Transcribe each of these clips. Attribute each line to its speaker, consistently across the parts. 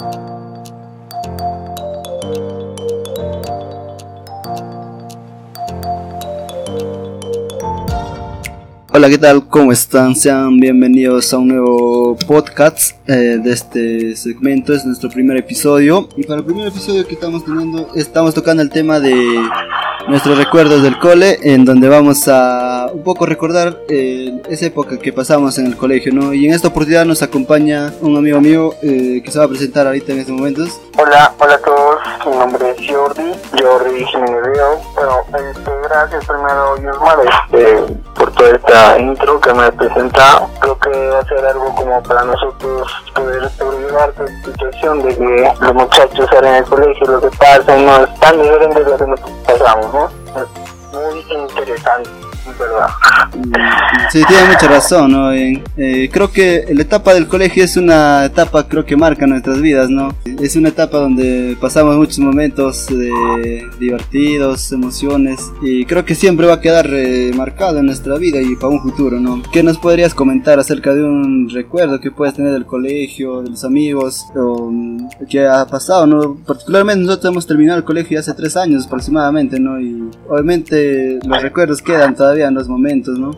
Speaker 1: Hola, ¿qué tal? ¿Cómo están? Sean bienvenidos a un nuevo podcast eh, de este segmento. Es nuestro primer episodio. Y para el primer episodio que estamos teniendo, estamos tocando el tema de nuestros recuerdos del cole, en donde vamos a un poco recordar eh, esa época que pasamos en el colegio, ¿no? Y en esta oportunidad nos acompaña un amigo mío eh, que se va a presentar ahorita en estos momentos.
Speaker 2: Hola, hola a todos, mi nombre es Jordi, Jordi Jiménez Bueno, este, gracias primero Yusmar este, por toda esta intro que me ha presentado. Creo que va a ser algo como para nosotros poder sobrevivir esta situación de que los muchachos salen el colegio, lo que pasa no es tan diferente de lo que nosotros pasamos, ¿no? muy interesante.
Speaker 1: Sí, tiene mucha razón, ¿no? Eh, creo que la etapa del colegio es una etapa, creo que marca nuestras vidas, ¿no? Es una etapa donde pasamos muchos momentos divertidos, emociones, y creo que siempre va a quedar eh, marcado en nuestra vida y para un futuro, ¿no? ¿Qué nos podrías comentar acerca de un recuerdo que puedes tener del colegio, de los amigos, o que ha pasado, ¿no? Particularmente nosotros hemos terminado el colegio hace tres años aproximadamente, ¿no? Y obviamente los recuerdos quedan todavía en los momentos, ¿no?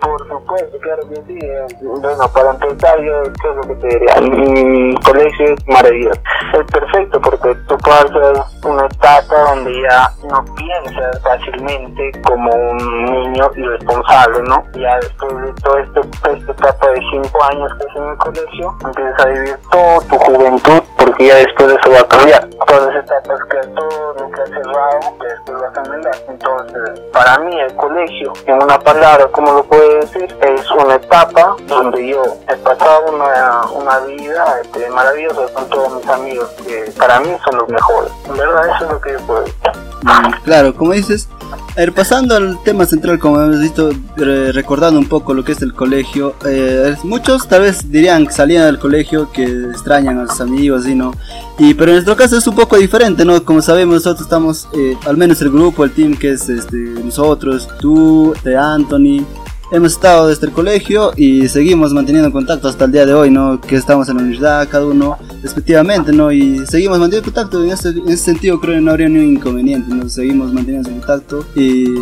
Speaker 2: Por supuesto, claro que sí. Bueno, para empezar, yo ¿qué es lo que te diría? Mi colegio es maravilloso. Es perfecto porque tú pasas una etapa donde ya no piensas fácilmente como un niño irresponsable, ¿no? Ya después de toda esta, esta etapa de cinco años que es en el colegio, empiezas a vivir toda tu juventud porque ya después de eso va a cambiar. Todas etapas que todo lo que has cerrado, después va a cambiar. Entonces, para mí el colegio en una palabra, como lo puedo decir, es una etapa donde yo he pasado una, una vida este, maravillosa con todos mis amigos, que para mí son los mejores. En verdad, eso es lo que yo puedo decir.
Speaker 1: Claro, como dices, ver, pasando al tema central, como hemos visto, recordando un poco lo que es el colegio, eh, muchos tal vez dirían que salían del colegio, que extrañan a sus amigos, y no. Y, pero en nuestro caso es un poco diferente, ¿no? Como sabemos, nosotros estamos, eh, al menos el grupo, el team que es este, nosotros, tú, de Anthony, hemos estado desde el colegio y seguimos manteniendo contacto hasta el día de hoy, ¿no? Que estamos en la universidad, cada uno respectivamente, ¿no? Y seguimos manteniendo contacto, en ese, en ese sentido creo que no habría ningún inconveniente, ¿no? Seguimos manteniendo contacto y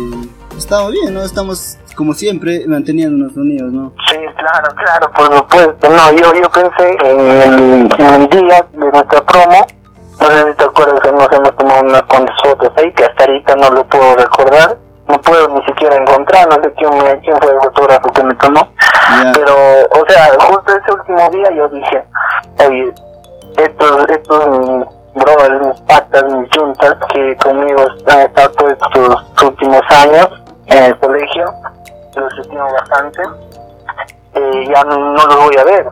Speaker 1: estamos bien, ¿no? Estamos como siempre manteniéndonos unidos, ¿no?
Speaker 2: Sí, claro, claro, por supuesto. No, yo, yo pensé en el, día de nuestra promo, no sé si nos hemos tomado unas cuantas fotos ahí, que hasta ahorita no lo puedo recordar no puedo ni siquiera encontrar, no sé quién, quién fue el fotógrafo que me tomó, pero, o sea, justo ese último día yo dije, oye, estos, estos brothers, mis patas, mis juntas, que conmigo han estado todos estos últimos años en el colegio, los estimo bastante, eh, ya no, no los voy a ver,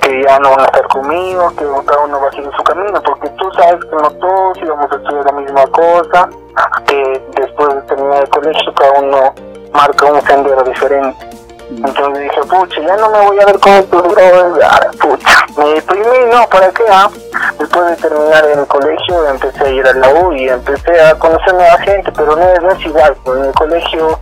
Speaker 2: que ya no van a estar conmigo, que cada uno va a seguir su camino, porque tú sabes que no todos íbamos a estudiar la misma cosa, que terminar el colegio cada uno marca un sendero diferente. Entonces dije, pucha, ya no me voy a ver con estos brothers, ah, pucha. Me deprimí, no, ¿para qué? Ah? Después de terminar el colegio empecé a ir a la U y empecé a conocer nueva gente, pero no es, no es igual, pues en el colegio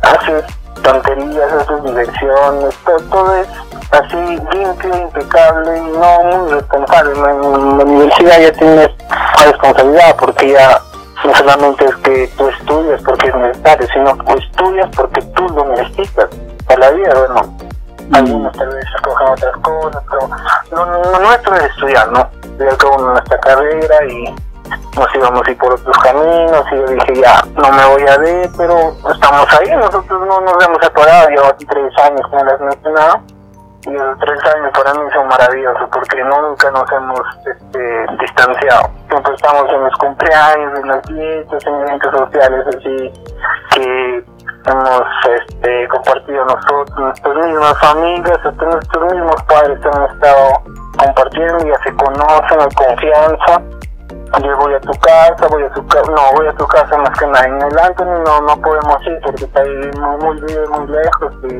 Speaker 2: haces tonterías, haces diversiones, todo, todo es así limpio, impecable y no muy responsable. En la universidad ya tienes responsabilidad porque ya no solamente es que tú estudias porque es necesario, sino que estudias porque tú lo necesitas para la vida, bueno. Algunos tal vez escogen otras cosas, pero lo, nuestro es estudiar, ¿no? Ya como nuestra carrera y nos íbamos a ir por otros caminos y yo dije ya no me voy a ver pero estamos ahí nosotros no nos hemos separado llevo tres años como les mencionaba los tres años para mí son maravillosos porque nunca nos hemos este, distanciado. Siempre estamos en los cumpleaños, en las fiestas, en eventos sociales así que hemos este, compartido nosotros, nuestras mismas familias, hasta nuestros mismos padres hemos estado compartiendo, ya se conocen, hay confianza yo voy a tu casa, voy a tu casa, no, voy a tu casa más que nada. En el Anthony no, no podemos ir porque está ahí muy, muy, muy lejos y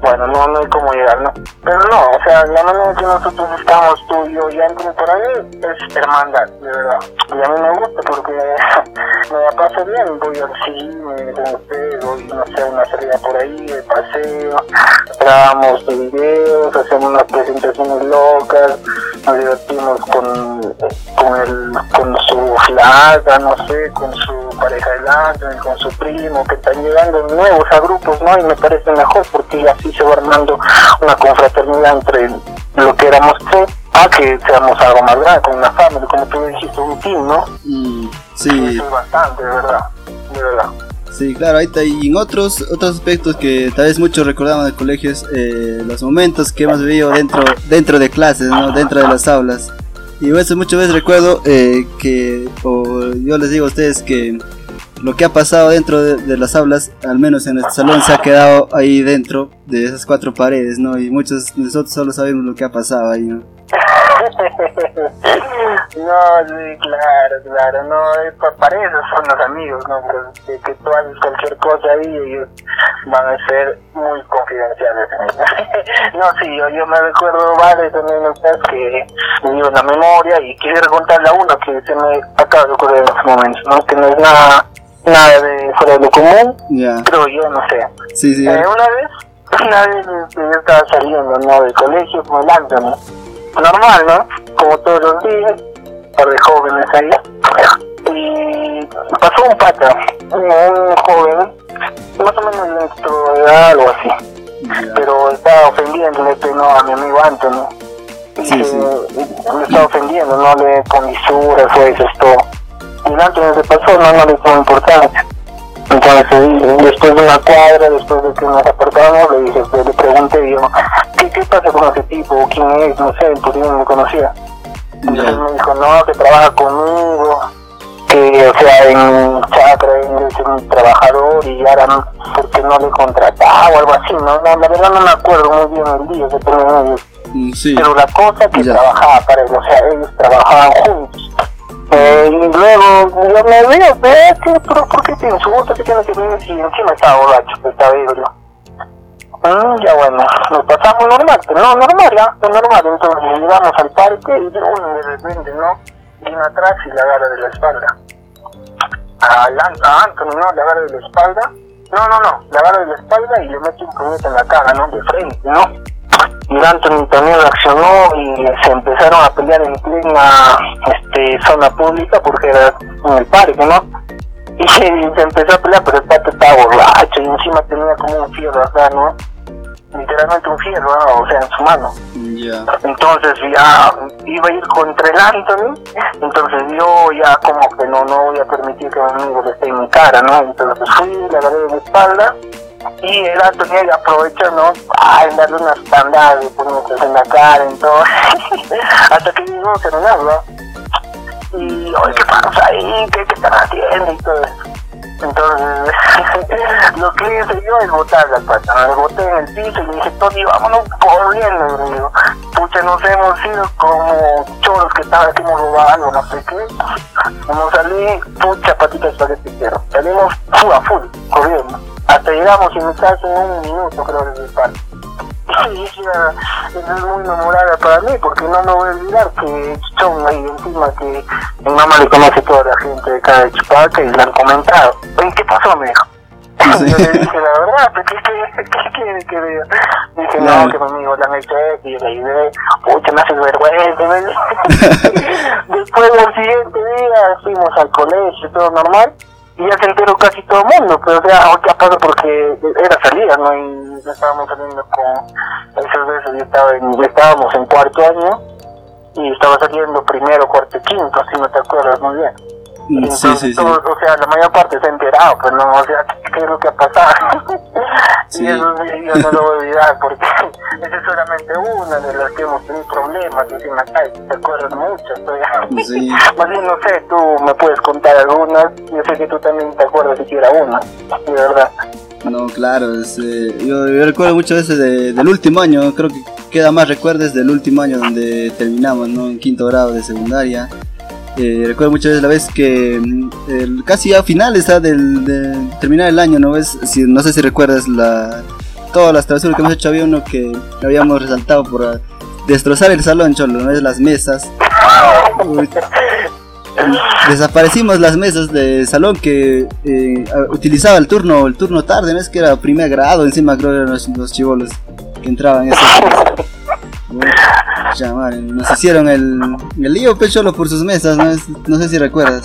Speaker 2: bueno, no, no hay cómo llegar, ¿no? Pero no, o sea, la manera que nosotros estamos, tú y yo y Anthony por ahí, es hermandad, de verdad. Y a mí me gusta porque me la paso bien, voy al cine con ustedes, voy, no sé, una salida por ahí, de paseo, grabamos videos, hacemos unas presentaciones locas, nos divertimos con, con, el, con su flaca, no sé, con su pareja delante, con su primo, que están llegando nuevos a grupos, ¿no? Y me parece mejor porque así se va armando una confraternidad entre lo que éramos tres a que seamos algo más grande, con una familia, como tú dijiste, un team, ¿no? Mm, sí. Eso es bastante, de verdad, de verdad.
Speaker 1: Sí, claro, ahí está. Y en otros, otros aspectos que tal vez muchos recordamos de colegios, eh, los momentos que hemos vivido dentro, dentro de clases, ¿no? dentro de las aulas. Y eso muchas veces recuerdo eh, que, o yo les digo a ustedes que lo que ha pasado dentro de, las aulas, al menos en nuestro salón, se ha quedado ahí dentro de esas cuatro paredes, ¿no? Y muchos de nosotros solo sabemos lo que ha pasado ahí, ¿no?
Speaker 2: no, sí, claro, claro, no, es, para eso son los amigos, ¿no? Pues, que, tú haces cualquier cosa ahí ellos van a ser muy confidenciales. no, sí, yo, yo me recuerdo varias anécdotas que me dio la memoria y quisiera contarle a uno que se me acaba de ocurrir en estos momentos, ¿no? Que no es nada, nada de fuera de lo común, pero yo no sé.
Speaker 1: Sí, sí.
Speaker 2: Eh, una vez, una vez este, yo estaba saliendo, ¿no? Del colegio con el Anthony normal, ¿no? Como todos los días, par de jóvenes ahí. Y pasó un pata, un joven, más o menos de algo así. Pero estaba ofendiéndole ¿no? a mi amigo Anthony. Y sí, sí. le estaba ofendiendo, no le con lisuras o eso, todo. Anthony se pasó, no, no le tuvo importancia. Entonces, después de una cuadra, después de que nos apartamos, le dije, le pregunté, yo, ¿qué, ¿qué pasa con ese tipo? ¿Quién es? No sé, porque no me conocía. Entonces me dijo, no, que trabaja conmigo, que, o sea, en Chacra es un trabajador y ahora no, porque no le contrataba o algo así, ¿no? La, verdad no me acuerdo muy bien el día que tenía ellos. Sí. Pero la cosa que trabajaba para él, o sea, ellos trabajaban juntos. Eh, y luego yo me veo, pero ¿por qué te insultas? ¿Qué tiene que ver si encima estaba borracho, estaba ebrio? Mm, ya bueno, nos pasamos normal, no normal, ¿ya? No normal, entonces llegamos al parque y de, de repente, ¿no? Viene atrás y la agarra de la espalda. A, a Anthony, ¿no? Le agarra de la espalda. No, no, no, le agarra de la espalda y le mete un puñete en la cara, ¿no? De frente, ¿no? Y Anthony también reaccionó y se empezaron a pelear en plena este, zona pública porque era en el parque, ¿no? Y se, empezó a pelear, pero el pato estaba borracho y encima tenía como un fierro acá, ¿no? Literalmente un fierro, ¿no? o sea, en su mano. Entonces ya iba a ir contra el Anthony, entonces yo ya como que no, no voy a permitir que mi amigo esté en mi cara, ¿no? Entonces fui, le agarré de mi espalda y el Anthony aprovechó, ¿no? A darle unas pandadas y en la cara y todo, hasta que llegó Fernando, ¿no? y oye, ¿qué pasa ahí? ¿Qué, qué están haciendo? Y todo. Entonces, lo que hice yo es botarle al pata, me boté en el piso y le dije, Tony, vámonos corriendo, y digo, pucha, nos hemos ido como choros que estaban aquí robando, no sé qué. Nos salí, pucha, patitas para este perro. Salimos full a full, corriendo. Hasta llegamos en mi casa en un minuto, creo, el parque. Y ella es muy memorable para mí porque no me voy a olvidar que son ahí encima que mi mamá le conoce toda la gente de acá de Chupaca y le han comentado. Oye, ¿qué pasó, me dijo? Yo le dije la verdad, ¿qué, qué, qué quiere que diga? Dije, no, que mi amigo le han hecho esto y yo le ayudé. Pucha, me haces vergüenza. Después del siguiente día fuimos al colegio, todo normal y ya se enteró casi todo el mundo, pero o sea, ya pasó porque era salida, ¿no? Y estábamos saliendo con esas veces, ya, estaba en, estábamos en cuarto año y estaba saliendo primero, cuarto y quinto, si no te acuerdas muy bien. Entonces, sí, sí, sí. o sea, la mayor parte se ha enterado, pues no, o sea, ¿qué, es lo que ha pasado? y eso yo no lo voy a olvidar, porque esa es solamente una de las que hemos tenido problemas en la calle, te acuerdas mucho, estoy sí. Más bien, no sé, tú me puedes contar algunas, yo sé que tú también te acuerdas siquiera una, de verdad.
Speaker 1: No, claro, es, eh, yo, yo, recuerdo muchas veces de, del último año, creo que queda más recuerdos del último año donde terminamos, ¿no? En quinto grado de secundaria. Eh, recuerdo muchas veces la vez que mm, casi a finales del, de terminar el año, ¿no ves? Si, no sé si recuerdas la, todas las travesuras que hemos hecho. Había uno que habíamos resaltado por destrozar el salón, cholo, ¿no ves? Las mesas. desaparecimos las mesas del salón que eh, utilizaba el turno el turno tarde, ¿no es que era primer grado? Encima creo eran los, chivolos que entraban. Nos hicieron el, el lío pecholo por sus mesas, ¿no? no sé si recuerdas.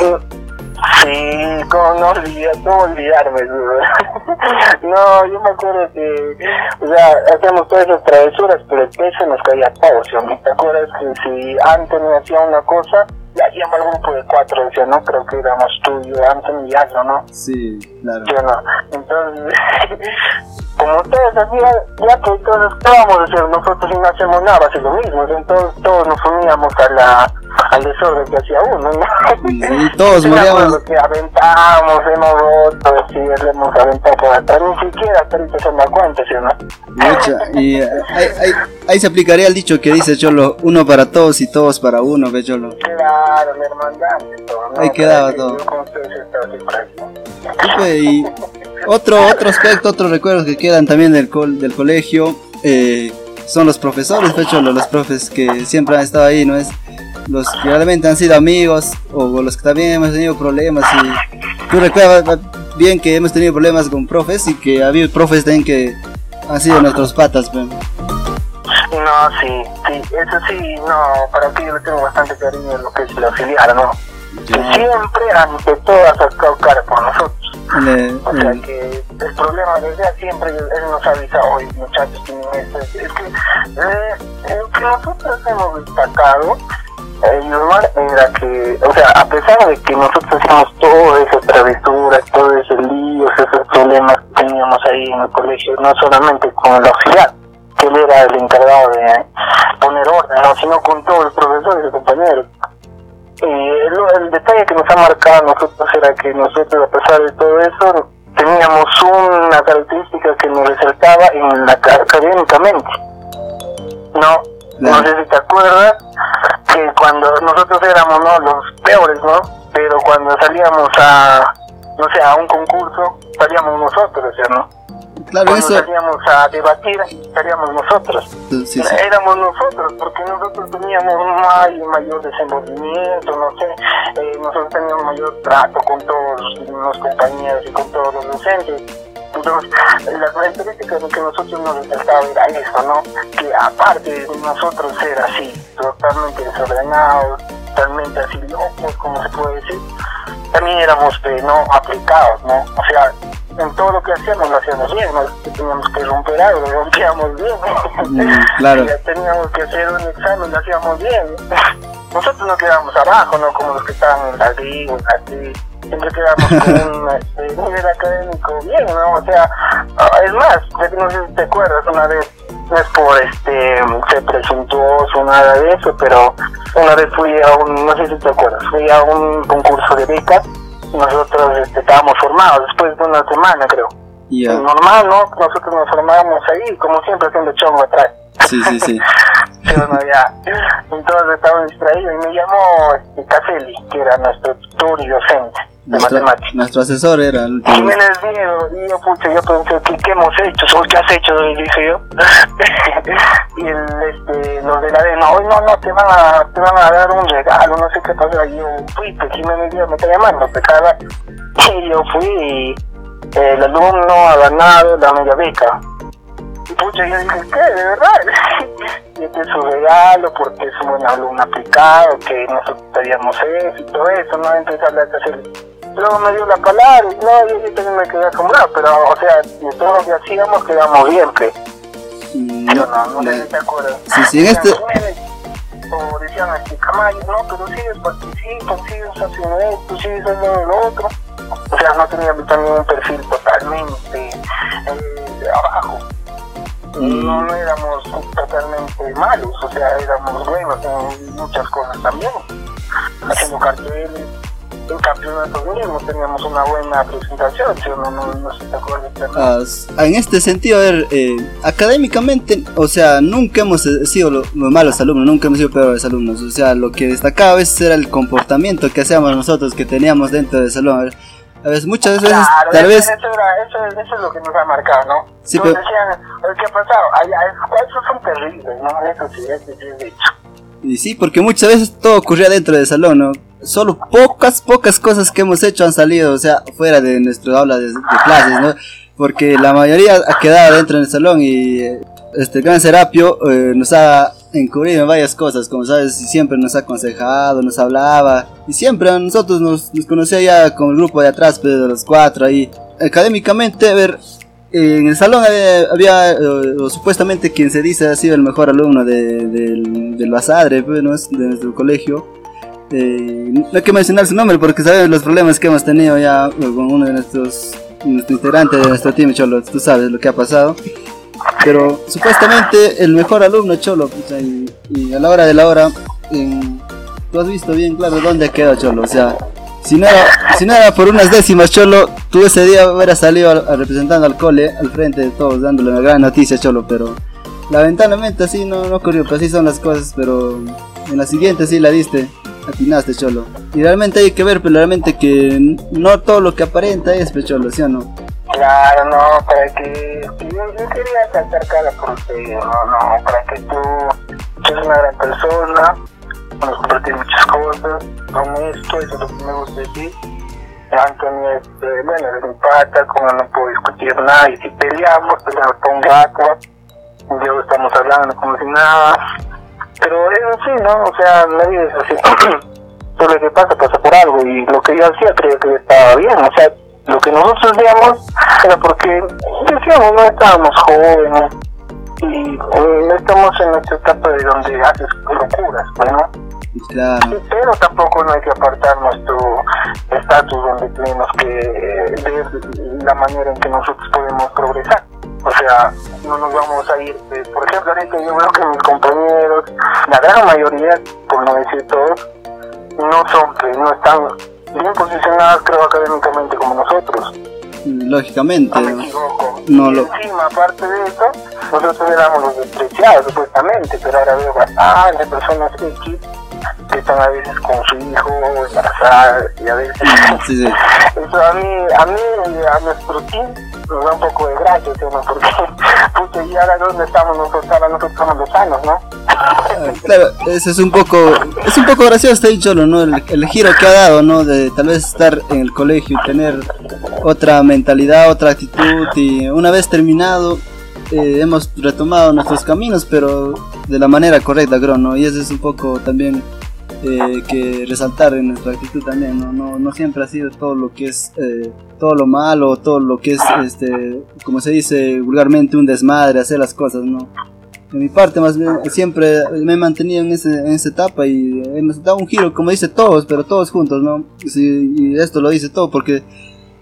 Speaker 2: Sí, cómo no, olvidar, cómo olvidarme. no, yo me acuerdo que, o sea, hacíamos todas esas travesuras, pero el peso nos caía a ¿Te acuerdas que si Anthony hacía una cosa, ya hacíamos el grupo de cuatro, decía, no, creo que éramos tú, yo, Anthony y Aldo, ¿no?
Speaker 1: Sí, claro.
Speaker 2: Yo no. Entonces, como ustedes hacían, ya que todos estábamos, nosotros no hacemos nada, así lo mismo, entonces todos nos uníamos a la al desorden que hacía uno, ¿no?
Speaker 1: Y todos moríamos.
Speaker 2: que aventamos, hemos roto, sí, le hemos aventado por atrás, ni siquiera ahorita se me cuenta, ¿sí o no?
Speaker 1: Mucha, y eh, ahí, ahí, ahí, se aplicaría el dicho que dice Cholo, uno para todos y todos para uno, ve Cholo.
Speaker 2: Claro, la hermandad, todo, ¿no?
Speaker 1: Ahí quedaba todo. Y otro, otro aspecto, otros recuerdos que quedan también del, col del colegio, eh, son los profesores, de Cholo, los profes que siempre han estado ahí, ¿no es? los que realmente han sido amigos o los que también hemos tenido problemas y tú recuerdas bien que hemos tenido problemas con profes y que ha habido profes también que han sido nuestros patas
Speaker 2: pues. No sí sí eso sí no para ti yo le tengo bastante cariño en lo que es el auxiliar no que siempre ante todo ha sacado cara por nosotros. O sea que el problema desde siempre él nos ha avisado hoy muchachos tienen esto es que eh, lo que nosotros hemos destacado el normal era que, o sea, a pesar de que nosotros hacíamos todas esas travesuras, todos esos líos, esos problemas que teníamos ahí en el colegio, no solamente con el auxiliar, que él era el encargado de poner orden, sino con todos los profesores y compañeros. Y el, detalle que nos ha marcado a nosotros era que nosotros, a pesar de todo eso, teníamos una característica que nos resaltaba en la, académicamente. No, no sé si te acuerdas que cuando nosotros éramos ¿no? los peores, ¿no? Pero cuando salíamos a, no sé, a un concurso, salíamos nosotros, ¿no?
Speaker 1: Claro,
Speaker 2: cuando salíamos a debatir, salíamos nosotros. Éramos nosotros, porque nosotros teníamos un mayor desenvolvimiento, no sé, eh, nosotros teníamos mayor trato con todos los compañeros y con todos los docentes entonces, la característica de que nosotros nos intentaba era eso, ¿no? Que aparte de nosotros ser así, totalmente desordenados, totalmente así locos, como se puede decir, también éramos eh, no aplicados, ¿no? O sea, en todo lo que hacíamos lo hacíamos bien, ¿no? teníamos que romper algo, lo rompíamos bien,
Speaker 1: mm, claro.
Speaker 2: teníamos que hacer un examen, lo hacíamos bien. Nosotros no quedábamos abajo, ¿no? Como los que estaban liga, así siempre quedamos con un este, nivel académico bien, ¿no? O sea, ah, es más, no sé si te acuerdas, una vez, no es por este ser presuntuoso, nada de eso, pero una vez fui a un, no sé si te acuerdas, fui a un concurso de becas, nosotros este, estábamos formados después de una semana, creo. Normal, ¿no? Nosotros nos formábamos ahí, como siempre, haciendo chongo atrás.
Speaker 1: Sí, sí, sí.
Speaker 2: ya. Entonces estaba distraído y me llamó este, Caselli, que era nuestro tutor y docente
Speaker 1: nuestro, nuestro asesor era el último.
Speaker 2: Jiménez Diego, y yo, pucha, yo pensé, ¿qué, qué hemos hecho? ¿Qué has hecho? Dije yo. y el, este, los de la D, no, no, no, te van, a, te van a dar un regalo, no sé qué pasó. Y yo fui, pues Jiménez Diego me está llamando, pecada. Y yo fui y el alumno ha ganado la media beca. Y pucha, yo dije, ¿qué? ¿De verdad? y este es su regalo porque es un buen alumno aplicado, que nosotros teníamos eso y todo eso, ¿no? A hablar de hacer luego me dio la palabra y no, yo, también me quedé acomodado, pero o sea, de todo lo que hacíamos quedamos bien, pues. No, no, no sé si te acuerdas.
Speaker 1: Sí, sí, en este...
Speaker 2: O decían este Camayo, no, pero sigues participando, sigues haciendo esto, sigues haciendo lo otro. O sea, no teníamos también un perfil totalmente eh, abajo. No, éramos totalmente malos, o sea, éramos buenos en muchas cosas también. Haciendo carteles, en campeonatos mismos teníamos una buena presentación, si no, no, no se te acuerda.
Speaker 1: Ah, en este sentido, a ver, eh, académicamente, o sea, nunca hemos sido los malos alumnos, nunca hemos sido peores alumnos, o sea, lo que destacaba a veces era el comportamiento que hacíamos nosotros, que teníamos dentro del salón. A veces, muchas veces,
Speaker 2: claro,
Speaker 1: tal vez...
Speaker 2: Eso, era, eso, eso, es lo que nos ha marcado, ¿no? Sí, pero... decían, ¿qué ha pasado? Ay, ay, esos son terribles, ¿no? Eso sí, eso sí es dicho.
Speaker 1: Y sí, porque muchas veces todo ocurría dentro del salón, ¿no? solo pocas, pocas cosas que hemos hecho han salido, o sea, fuera de nuestra aula de, clases, ¿no? Porque la mayoría ha quedado dentro del salón y este gran Serapio eh, nos ha encubrir en varias cosas, como sabes, siempre nos ha aconsejado, nos hablaba, y siempre a nosotros nos, nos conocía ya con el grupo de atrás, pues, de los cuatro ahí. Académicamente, a ver, en el salón había, eh, supuestamente quien se dice ha sido el mejor alumno de, del, del Basadre, pues, de nuestro colegio. Eh, no hay que mencionar su nombre porque sabes los problemas que hemos tenido ya con uno de nuestros, integrantes de nuestro team, Cholo, tú sabes lo que ha pasado. Pero supuestamente el mejor alumno, Cholo, pues, y, a la hora de la hora, tú has visto bien claro dónde quedado Cholo, o sea, si no, era, si no era por unas décimas, Cholo, tú ese día hubieras salido representando al cole al frente de todos, dándole una gran noticia, Cholo, pero lamentablemente así no, no ocurrió, pues así son las cosas, pero en la siguiente sí la diste, atinaste, Cholo. Y realmente hay que ver, pero realmente que no todo lo que aparenta es, pues, Cholo, ¿sí o no?
Speaker 2: Claro, no, para que. Yo, quería saltar cara por usted, no, no, para que tú seas una gran persona nos compartir muchas cosas, esto, eso es lo que me gusta de ti. Anthony, este, bueno, es mi pata, como no puedo discutir nada, y si peleamos, peleamos por un yo estamos hablando como si nada, pero es así, ¿no? O sea, vida es así. Todo lo que pasa, pasa por algo, y lo que yo hacía creo que estaba bien, o sea, lo que nosotros hacíamos era porque decíamos, no estábamos jóvenes, y eh, no estamos en esta etapa de donde haces locuras, ¿no?
Speaker 1: Claro.
Speaker 2: Pero tampoco no hay que apartar nuestro estatus donde tenemos que ver la manera en que nosotros podemos progresar. O sea, no nos vamos a ir, por ejemplo, ahorita yo veo que mis compañeros, la gran mayoría, por no decir todos, no son, que no están bien posicionados, creo, académicamente como nosotros.
Speaker 1: Lógicamente.
Speaker 2: No me equivoco. No lo... encima, aparte de eso, nosotros éramos los despreciados, supuestamente, pero ahora veo bastante personas X que están a veces con su hijo embarazada y a veces eso a mí a mí a nuestro team nos da un poco de gracia ¿no? porque puto, y ahora dónde estamos nosotros ahora nosotros estamos los sanos ¿no?
Speaker 1: Claro eso es un poco es un poco gracioso no el, el, giro que ha dado no de tal vez estar en el colegio y tener otra mentalidad otra actitud y una vez terminado eh, hemos retomado nuestros caminos, pero de la manera correcta, creo, ¿no? Y eso es un poco también eh, que resaltar en nuestra actitud también, ¿no? No, no siempre ha sido todo lo que es, eh, todo lo malo, todo lo que es, este, como se dice vulgarmente, un desmadre, hacer las cosas, ¿no? De mi parte, más bien, siempre me he mantenido en, ese, en esa etapa y hemos dado un giro, como dice todos, pero todos juntos, ¿no? y esto lo dice todo porque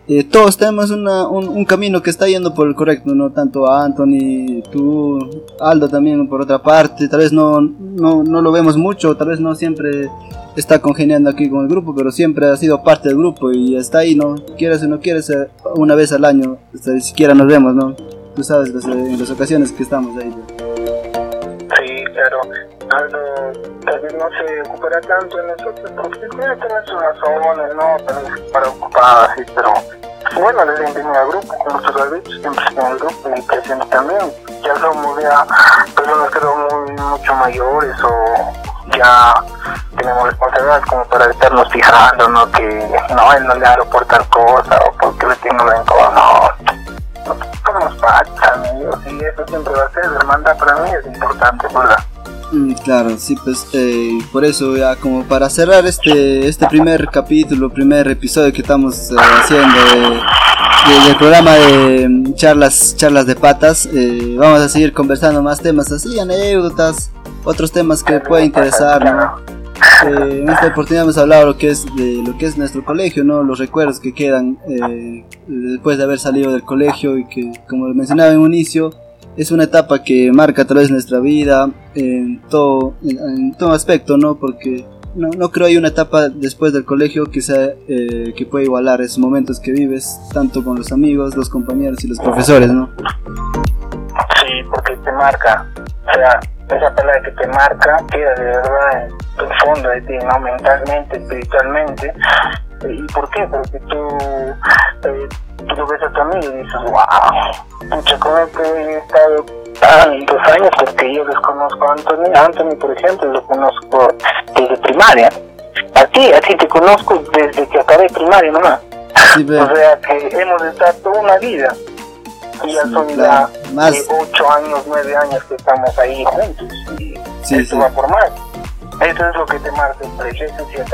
Speaker 1: eh, todos tenemos una, un, camino que está yendo por el correcto, no tanto a Anthony, tú, Aldo también por otra parte, tal vez no, no, no, lo vemos mucho, tal vez no siempre está congeniando aquí con el grupo, pero siempre ha sido parte del grupo y está ahí, ¿no? Quieres o no quieres, eh, una vez al año, siquiera nos vemos, ¿no? Tú sabes, en las ocasiones que estamos ahí.
Speaker 2: Sí, claro. Tal vez no se ocupará tanto de nosotros porque tiene tener sus razones, ¿no? Para ocupar así, pero bueno, le bienvenido al grupo, lo ha dicho, siempre en el grupo y creciendo también. Ya somos ya personas que son muy, mucho mayores o ya tenemos responsabilidades como para estarnos fijando, ¿no? Que no, él no le hago por tal cosa o porque le tengo rencor, no. Somos y eso siempre va a ser, la hermandad para mí es importante, ¿verdad?
Speaker 1: Mm, claro, sí, pues eh, por eso ya como para cerrar este este primer capítulo, primer episodio que estamos eh, haciendo del programa de mm, charlas charlas de patas, eh, vamos a seguir conversando más temas así, anécdotas, otros temas que pueden interesar, ¿no? En esta oportunidad hemos hablado lo que es de lo que es nuestro colegio, ¿no? Los recuerdos que quedan después de haber salido del colegio y que, como mencionaba en un inicio, es una etapa que marca tal vez nuestra vida en todo, en, todo aspecto, ¿no? Porque no, no creo hay una etapa después del colegio que sea eh, que pueda igualar esos momentos que vives tanto con los amigos, los compañeros y los profesores, ¿no?
Speaker 2: Sí, porque te marca, o sea, esa palabra que te marca queda de verdad en el fondo de ti, ¿no? Mentalmente, espiritualmente. ¿Y por qué? Porque tú eh, tú lo ves a tu amigo y dices, wow, mucho como que he estado tantos años porque yo les conozco a Anthony, Anthony por ejemplo lo conozco desde primaria, a ti, a ti te conozco desde que acabé primaria nomás, o sea que hemos estado toda una vida y ya son ya más... 8 años, 9 años que estamos ahí juntos y Sí, Esto va por más. Eso es lo que te marca el precio.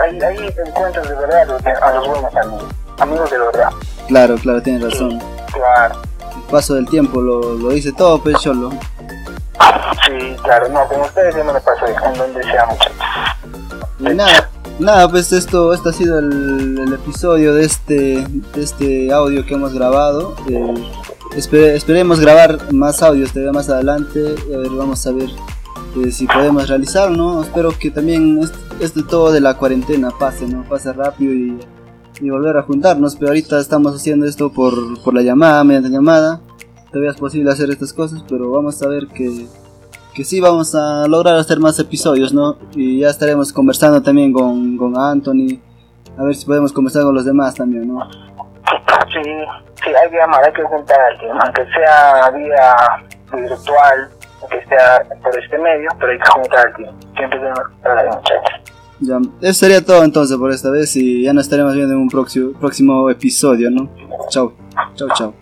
Speaker 2: Ahí, ahí encuentras de verdad a los, buenos amigos. Amigos de verdad.
Speaker 1: Claro, claro, tienes razón.
Speaker 2: claro.
Speaker 1: El paso del tiempo lo, lo dice todo, pues Cholo.
Speaker 2: Sí, claro, no, con ustedes ya me lo paso en donde sea, muchachos.
Speaker 1: Y nada, nada, pues esto, esto ha sido el, episodio de este, de este audio que hemos grabado. Eh, esperemos grabar más audios todavía más adelante. A ver, vamos a ver eh, si podemos realizar, ¿no? Espero que también este, todo de la cuarentena pase, ¿no? Pase rápido y, y, volver a juntarnos. Pero ahorita estamos haciendo esto por, por la llamada, mediante llamada. Todavía es posible hacer estas cosas, pero vamos a ver que, que sí vamos a lograr hacer más episodios, ¿no? Y ya estaremos conversando también con, con Anthony. A ver si podemos conversar con los demás también, ¿no?
Speaker 2: Sí, sí, hay que llamar, hay que juntar a alguien, aunque sea vía virtual, que sea por este medio, pero hay que juntar a alguien. Siempre tenemos que hablar de muchachos.
Speaker 1: Ya, eso sería todo entonces por esta vez y ya nos estaremos viendo en un próximo, próximo episodio, ¿no? Chao, chao, chao.